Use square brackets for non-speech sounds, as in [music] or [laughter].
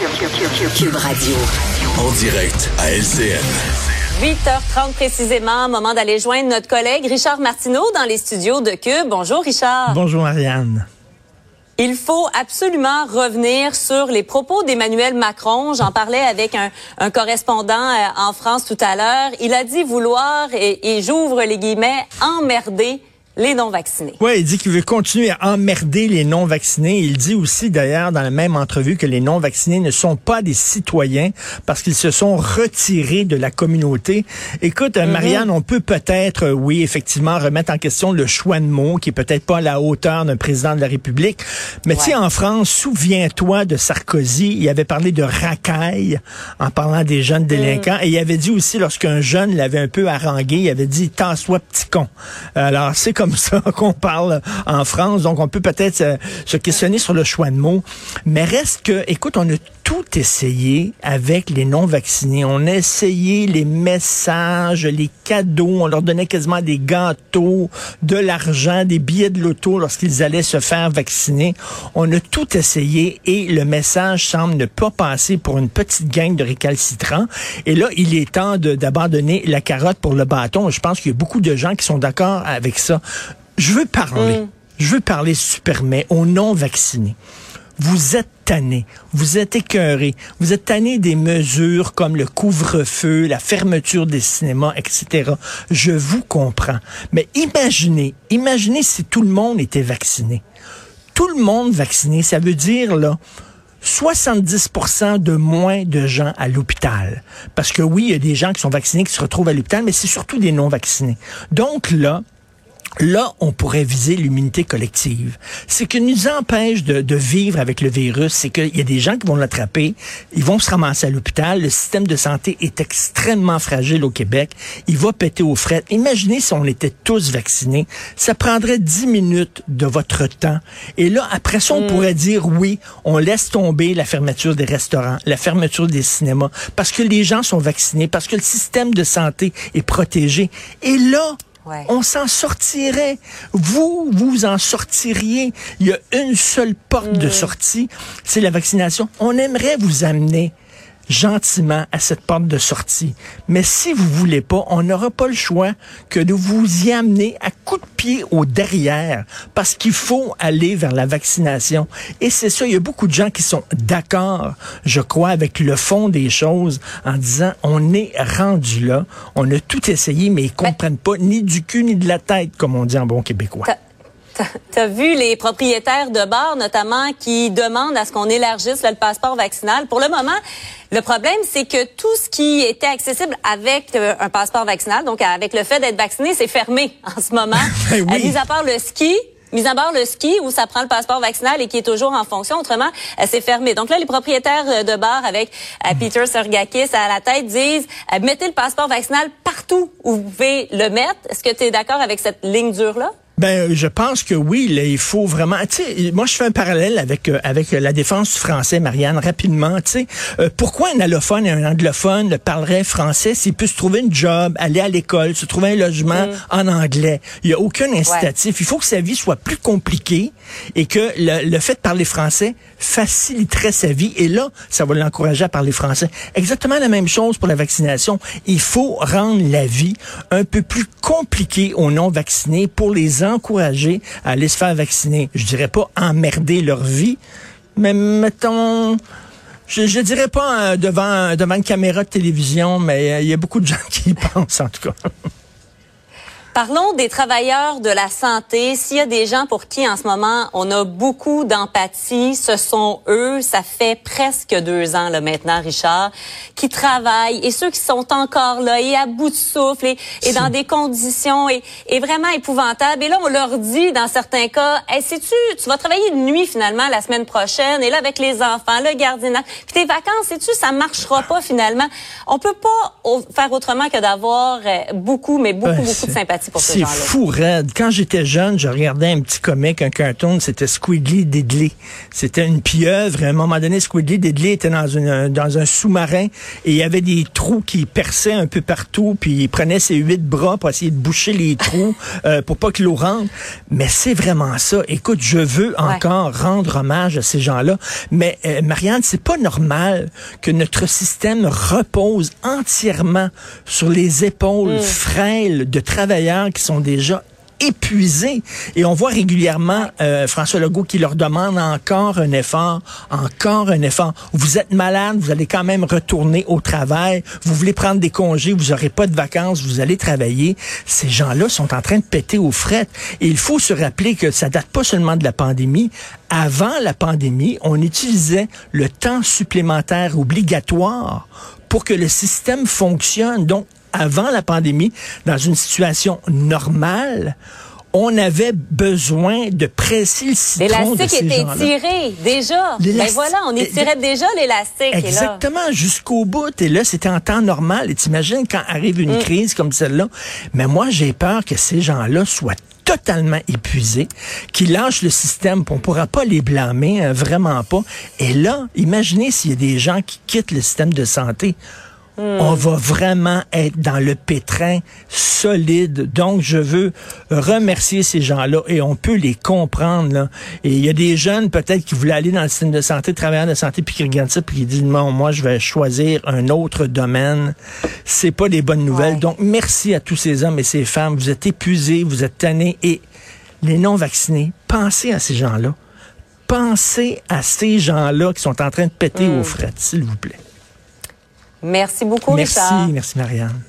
Cube Radio. En direct à LCN. 8h30 précisément, moment d'aller joindre notre collègue Richard Martineau dans les studios de Cube. Bonjour Richard. Bonjour Ariane. Il faut absolument revenir sur les propos d'Emmanuel Macron. J'en parlais avec un, correspondant euh, en France tout à l'heure. Il a dit vouloir, et, et j'ouvre les guillemets, emmerder les non-vaccinés. Oui, il dit qu'il veut continuer à emmerder les non-vaccinés. Il dit aussi d'ailleurs dans la même entrevue que les non-vaccinés ne sont pas des citoyens parce qu'ils se sont retirés de la communauté. Écoute, euh, mhm. Marianne, on peut peut-être, euh, oui, effectivement, remettre en question le choix de mots qui est peut-être pas à la hauteur d'un président de la République. Mais tu sais, en France, souviens-toi de Sarkozy, il avait parlé de racaille en parlant des jeunes délinquants mhm. et il avait dit aussi lorsqu'un jeune l'avait un peu harangué, il avait dit, tasse-toi petit con. Alors, c'est comme ça [laughs] qu'on parle en France. Donc, on peut peut-être se, questionner sur le choix de mots. Mais reste que, écoute, on a tout essayé avec les non-vaccinés. On a essayé les messages, les cadeaux. On leur donnait quasiment des gâteaux, de l'argent, des billets de loto lorsqu'ils allaient se faire vacciner. On a tout essayé et le message semble ne pas passer pour une petite gang de récalcitrants. Et là, il est temps d'abandonner la carotte pour le bâton. Je pense qu'il y a beaucoup de gens qui sont d'accord avec ça. Je veux parler. Mm. Je veux parler supermet aux non-vaccinés. Vous êtes tannés, vous êtes écœurés, vous êtes tannés des mesures comme le couvre-feu, la fermeture des cinémas, etc. Je vous comprends. Mais imaginez, imaginez si tout le monde était vacciné. Tout le monde vacciné, ça veut dire, là, 70% de moins de gens à l'hôpital. Parce que oui, il y a des gens qui sont vaccinés qui se retrouvent à l'hôpital, mais c'est surtout des non-vaccinés. Donc là, Là, on pourrait viser l'immunité collective. Ce qui nous empêche de, vivre avec le virus, c'est qu'il y a des gens qui vont l'attraper, ils vont se ramasser à l'hôpital, le système de santé est extrêmement fragile au Québec, il va péter aux frettes. Imaginez si on était tous vaccinés, ça prendrait dix minutes de votre temps. Et là, après ça, on mm. pourrait dire oui, on laisse tomber la fermeture des restaurants, la fermeture des cinémas, parce que les gens sont vaccinés, parce que le système de santé est protégé. Et là, on s'en sortirait. Vous, vous en sortiriez. Il y a une seule porte de mm. sortie, c'est la vaccination. On aimerait vous amener gentiment à cette porte de sortie. Mais si vous voulez pas, on n'aura pas le choix que de vous y amener à coups de pied au derrière parce qu'il faut aller vers la vaccination. Et c'est ça, il y a beaucoup de gens qui sont d'accord, je crois, avec le fond des choses en disant on est rendu là, on a tout essayé, mais ils comprennent pas ni du cul ni de la tête, comme on dit en bon québécois. Tu as vu les propriétaires de bars, notamment, qui demandent à ce qu'on élargisse le passeport vaccinal? Pour le moment, le problème, c'est que tout ce qui était accessible avec euh, un passeport vaccinal, donc avec le fait d'être vacciné, c'est fermé [laughs] en ce moment. [laughs] ben oui. Mis à part le ski, mis à part le ski où ça prend le passeport vaccinal et qui est toujours en fonction. Autrement, euh, c'est fermé. Donc là, les propriétaires euh, de bars avec Peter Sergakis à la tête disent mettez le passeport vaccinal partout où vous pouvez le mettre. Est-ce que tu es d'accord avec cette ligne dure-là? Ben, je pense que oui, là, il faut vraiment. Tu sais, moi, je fais un parallèle avec euh, avec la défense du français, Marianne, rapidement. Tu sais, euh, pourquoi un allophone et un anglophone parlerait français s'il peut se trouver une job, aller à l'école, se trouver un logement mm. en anglais? Il y a aucun incitatif. Il faut que sa vie soit plus compliquée et que le, le fait de parler français faciliterait sa vie. Et là, ça va l'encourager à parler français. Exactement la même chose pour la vaccination. Il faut rendre la vie un peu plus compliquée aux non vaccinés pour les encourager à aller se faire vacciner. Je dirais pas emmerder leur vie, mais mettons, je, je dirais pas euh, devant, devant une caméra de télévision, mais euh, il y a beaucoup de gens [laughs] qui pensent en tout cas. Parlons des travailleurs de la santé. S'il y a des gens pour qui en ce moment on a beaucoup d'empathie, ce sont eux. Ça fait presque deux ans là maintenant, Richard, qui travaillent et ceux qui sont encore là et à bout de souffle et, dans des conditions et, vraiment épouvantables. Et là, on leur dit dans certains cas, hey, sais-tu, tu vas travailler de nuit finalement la semaine prochaine et là avec les enfants, le gardiennage, puis tes vacances, sais-tu, ça marchera pas finalement? On peut pas faire autrement que d'avoir euh, beaucoup, mais beaucoup, beaucoup de sympathie d'empathie pour ces gens-là. C'est fou raide. Quand j'étais jeune, je regardais un petit comic, un cartoon, c'était Squiggly Diddley. C'était une pieuvre. À un moment donné, Squiggly Diddley était dans, une, dans un sous-marin et il y avait des trous qui perçaient un peu partout, puis il prenait ses huit bras pour essayer de boucher les trous [laughs] euh, pour pas que l'eau rentre. Mais c'est vraiment ça. Écoute, je veux encore rendre hommage à ces gens-là. Mais euh, Marianne, c'est pas normal que notre système repose entièrement sur les épaules mm. frêles de travailleurs qui sont déjà épuisés. Et on voit régulièrement euh, François Legault qui leur demande encore un effort, encore un effort. Vous êtes malade, vous allez quand même retourner au travail. Vous voulez prendre des congés, vous n'aurez pas de vacances, vous allez travailler. Ces gens-là sont en train de péter aux frettes. Et il faut se rappeler que ça date pas seulement de la pandémie. Avant la pandémie, on utilisait le temps supplémentaire obligatoire pour que le système fonctionne. Donc, avant la pandémie, dans une situation normale, on avait besoin de presser le citron L'élastique était tiré déjà. Mais ben voilà, on étirait déjà l'élastique. Exactement, jusqu'au bout. Et là, c'était en temps normal. Et t'imagines quand arrive une mm. crise comme celle-là. Mais moi, j'ai peur que ces gens-là soient totalement épuisés, qu'ils lâchent le système, on pourra pas les blâmer, hein, vraiment pas. Et là, imaginez s'il y a des gens qui quittent le système de santé. On va vraiment être dans le pétrin solide. Donc, je veux remercier ces gens-là et on peut les comprendre. Là. Et il y a des jeunes peut-être qui voulaient aller dans le système de santé, travailler de santé, puis qui regardent ça, puis qui disent non, moi, je vais choisir un autre domaine. C'est pas des bonnes nouvelles. Donc, merci à tous ces hommes et ces femmes. Vous êtes épuisés, vous êtes tannés et les non-vaccinés, pensez à ces gens-là. Pensez à ces gens-là qui sont en train de péter hmm. aux frettes, s'il vous plaît. Merci beaucoup, merci, Merci, merci Marianne.